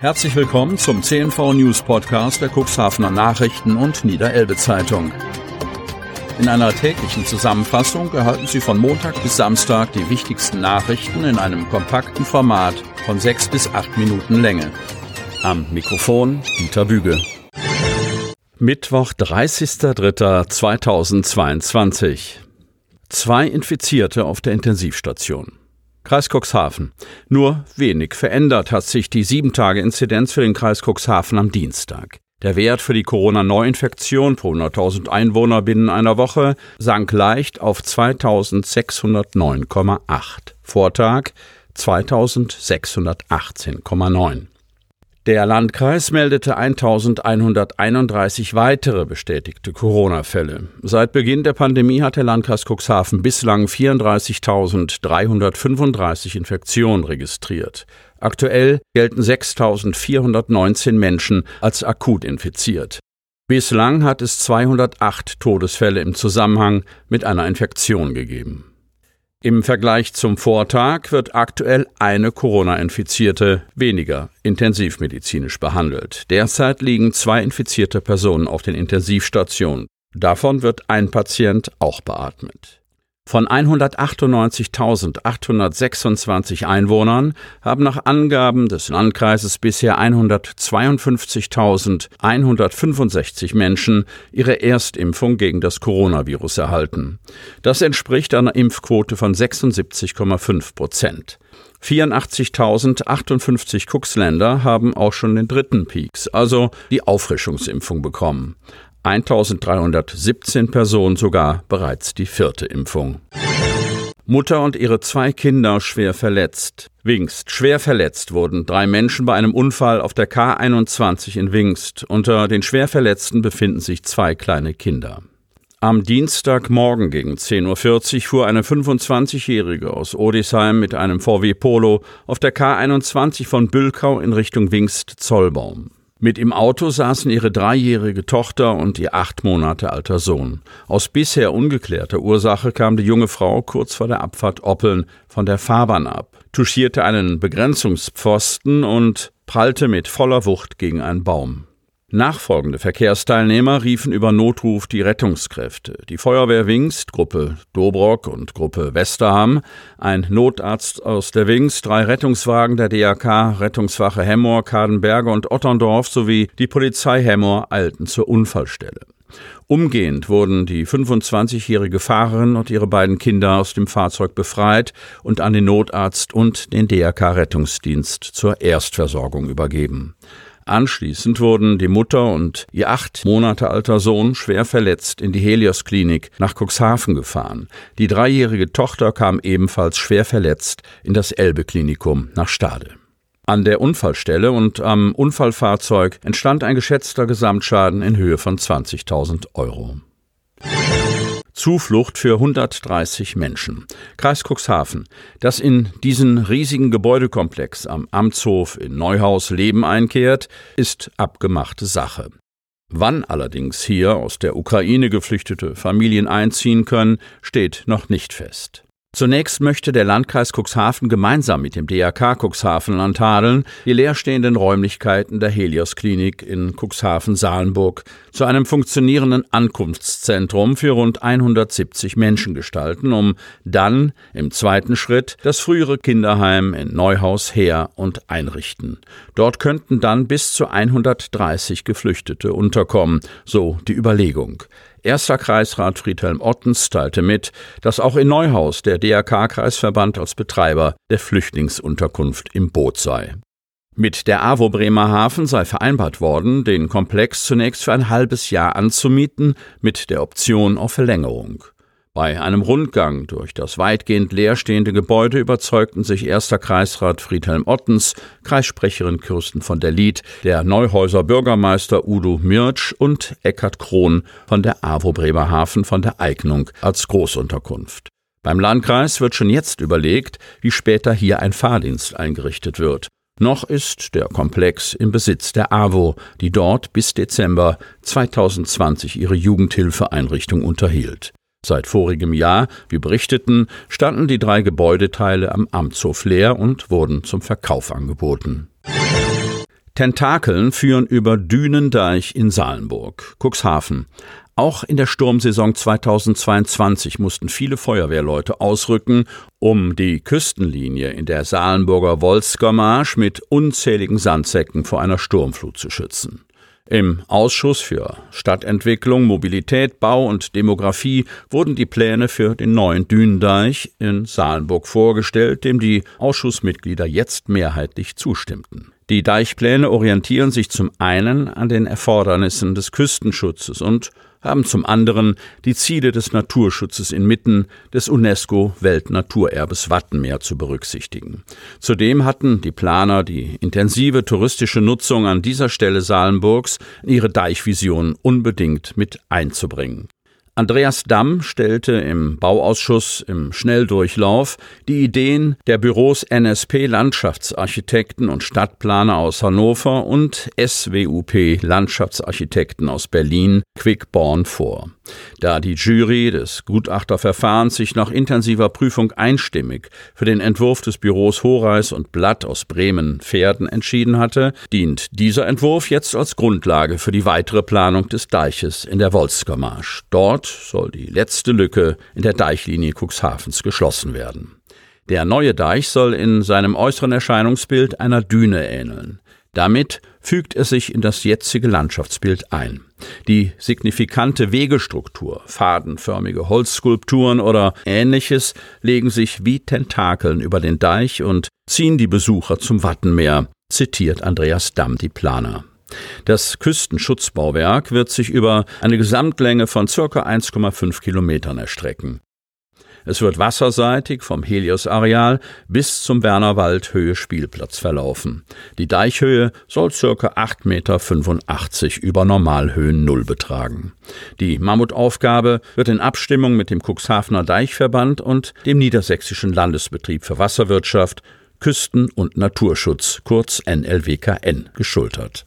Herzlich willkommen zum CNV News Podcast der Cuxhavener Nachrichten und Niederelbe Zeitung. In einer täglichen Zusammenfassung erhalten Sie von Montag bis Samstag die wichtigsten Nachrichten in einem kompakten Format von sechs bis acht Minuten Länge. Am Mikrofon Dieter Büge. Mittwoch, 30.03.2022. Zwei Infizierte auf der Intensivstation. Kreis Cuxhaven. Nur wenig verändert hat sich die 7-Tage-Inzidenz für den Kreis Cuxhaven am Dienstag. Der Wert für die Corona-Neuinfektion pro 100.000 Einwohner binnen einer Woche sank leicht auf 2609,8. Vortag 2618,9. Der Landkreis meldete 1131 weitere bestätigte Corona-Fälle. Seit Beginn der Pandemie hat der Landkreis Cuxhaven bislang 34.335 Infektionen registriert. Aktuell gelten 6.419 Menschen als akut infiziert. Bislang hat es 208 Todesfälle im Zusammenhang mit einer Infektion gegeben. Im Vergleich zum Vortag wird aktuell eine Corona-Infizierte weniger intensivmedizinisch behandelt. Derzeit liegen zwei infizierte Personen auf den Intensivstationen. Davon wird ein Patient auch beatmet. Von 198.826 Einwohnern haben nach Angaben des Landkreises bisher 152.165 Menschen ihre Erstimpfung gegen das Coronavirus erhalten. Das entspricht einer Impfquote von 76,5 Prozent. 84.058 Kuxländer haben auch schon den dritten Peaks, also die Auffrischungsimpfung bekommen. 1317 Personen sogar bereits die vierte Impfung. Mutter und ihre zwei Kinder schwer verletzt. Wingst. Schwer verletzt wurden drei Menschen bei einem Unfall auf der K21 in Wingst. Unter den Schwerverletzten befinden sich zwei kleine Kinder. Am Dienstagmorgen gegen 10.40 Uhr fuhr eine 25-Jährige aus Odisheim mit einem VW Polo auf der K21 von Bülkau in Richtung Wingst-Zollbaum. Mit im Auto saßen ihre dreijährige Tochter und ihr acht Monate alter Sohn. Aus bisher ungeklärter Ursache kam die junge Frau kurz vor der Abfahrt Oppeln von der Fahrbahn ab, touchierte einen Begrenzungspfosten und prallte mit voller Wucht gegen einen Baum. Nachfolgende Verkehrsteilnehmer riefen über Notruf die Rettungskräfte. Die Feuerwehr Wingst, Gruppe Dobrock und Gruppe Westerham, ein Notarzt aus der Wingst, drei Rettungswagen der DRK, Rettungswache Hemmoor, Kadenberge und Otterndorf sowie die Polizei Hemmoor eilten zur Unfallstelle. Umgehend wurden die 25-jährige Fahrerin und ihre beiden Kinder aus dem Fahrzeug befreit und an den Notarzt und den DRK-Rettungsdienst zur Erstversorgung übergeben. Anschließend wurden die Mutter und ihr acht Monate alter Sohn schwer verletzt in die Helios Klinik nach Cuxhaven gefahren. Die dreijährige Tochter kam ebenfalls schwer verletzt in das Elbe Klinikum nach Stade. An der Unfallstelle und am Unfallfahrzeug entstand ein geschätzter Gesamtschaden in Höhe von 20.000 Euro. Zuflucht für 130 Menschen. Kreis Cuxhaven. Dass in diesen riesigen Gebäudekomplex am Amtshof in Neuhaus Leben einkehrt, ist abgemachte Sache. Wann allerdings hier aus der Ukraine geflüchtete Familien einziehen können, steht noch nicht fest. Zunächst möchte der Landkreis Cuxhaven gemeinsam mit dem DRK Cuxhavenland Hadeln die leerstehenden Räumlichkeiten der Helios Klinik in Cuxhaven-Salenburg zu einem funktionierenden Ankunftszentrum für rund 170 Menschen gestalten, um dann im zweiten Schritt das frühere Kinderheim in Neuhaus her und einrichten. Dort könnten dann bis zu 130 Geflüchtete unterkommen, so die Überlegung. Erster Kreisrat Friedhelm Ottens teilte mit, dass auch in Neuhaus der DRK-Kreisverband als Betreiber der Flüchtlingsunterkunft im Boot sei. Mit der AWO Bremerhaven sei vereinbart worden, den Komplex zunächst für ein halbes Jahr anzumieten, mit der Option auf Verlängerung. Bei einem Rundgang durch das weitgehend leerstehende Gebäude überzeugten sich erster Kreisrat Friedhelm Ottens, Kreissprecherin Kirsten von der Lied, der Neuhäuser Bürgermeister Udo Mirtsch und Eckhard Krohn von der AWO Bremerhaven von der Eignung als Großunterkunft. Beim Landkreis wird schon jetzt überlegt, wie später hier ein Fahrdienst eingerichtet wird. Noch ist der Komplex im Besitz der AWO, die dort bis Dezember 2020 ihre Jugendhilfeeinrichtung unterhielt. Seit vorigem Jahr, wie berichteten, standen die drei Gebäudeteile am Amtshof leer und wurden zum Verkauf angeboten. Tentakeln führen über Dünendeich in Salenburg, Cuxhaven. Auch in der Sturmsaison 2022 mussten viele Feuerwehrleute ausrücken, um die Küstenlinie in der Salenburger Wolskermarsch mit unzähligen Sandsäcken vor einer Sturmflut zu schützen. Im Ausschuss für Stadtentwicklung, Mobilität, Bau und Demografie wurden die Pläne für den neuen Dünendeich in Salenburg vorgestellt, dem die Ausschussmitglieder jetzt mehrheitlich zustimmten. Die Deichpläne orientieren sich zum einen an den Erfordernissen des Küstenschutzes und haben zum anderen die Ziele des Naturschutzes inmitten des UNESCO-Weltnaturerbes Wattenmeer zu berücksichtigen. Zudem hatten die Planer die intensive touristische Nutzung an dieser Stelle Salenburgs in ihre Deichvision unbedingt mit einzubringen. Andreas Damm stellte im Bauausschuss im Schnelldurchlauf die Ideen der Büros NSP Landschaftsarchitekten und Stadtplaner aus Hannover und SWUP Landschaftsarchitekten aus Berlin Quickborn vor. Da die Jury des Gutachterverfahrens sich nach intensiver Prüfung einstimmig für den Entwurf des Büros Horeis und Blatt aus Bremen-Pferden entschieden hatte, dient dieser Entwurf jetzt als Grundlage für die weitere Planung des Deiches in der Wolskermarsch. Dort soll die letzte Lücke in der Deichlinie Cuxhavens geschlossen werden. Der neue Deich soll in seinem äußeren Erscheinungsbild einer Düne ähneln. Damit fügt er sich in das jetzige Landschaftsbild ein. Die signifikante Wegestruktur, fadenförmige Holzskulpturen oder ähnliches legen sich wie Tentakeln über den Deich und ziehen die Besucher zum Wattenmeer, zitiert Andreas Damm die Planer. Das Küstenschutzbauwerk wird sich über eine Gesamtlänge von circa 1,5 Kilometern erstrecken. Es wird wasserseitig vom Helios-Areal bis zum Wernerwald Höhe Spielplatz verlaufen. Die Deichhöhe soll ca. 8,85 Meter über Normalhöhen Null betragen. Die Mammutaufgabe wird in Abstimmung mit dem Cuxhavener Deichverband und dem Niedersächsischen Landesbetrieb für Wasserwirtschaft, Küsten- und Naturschutz, kurz NLWKN, geschultert.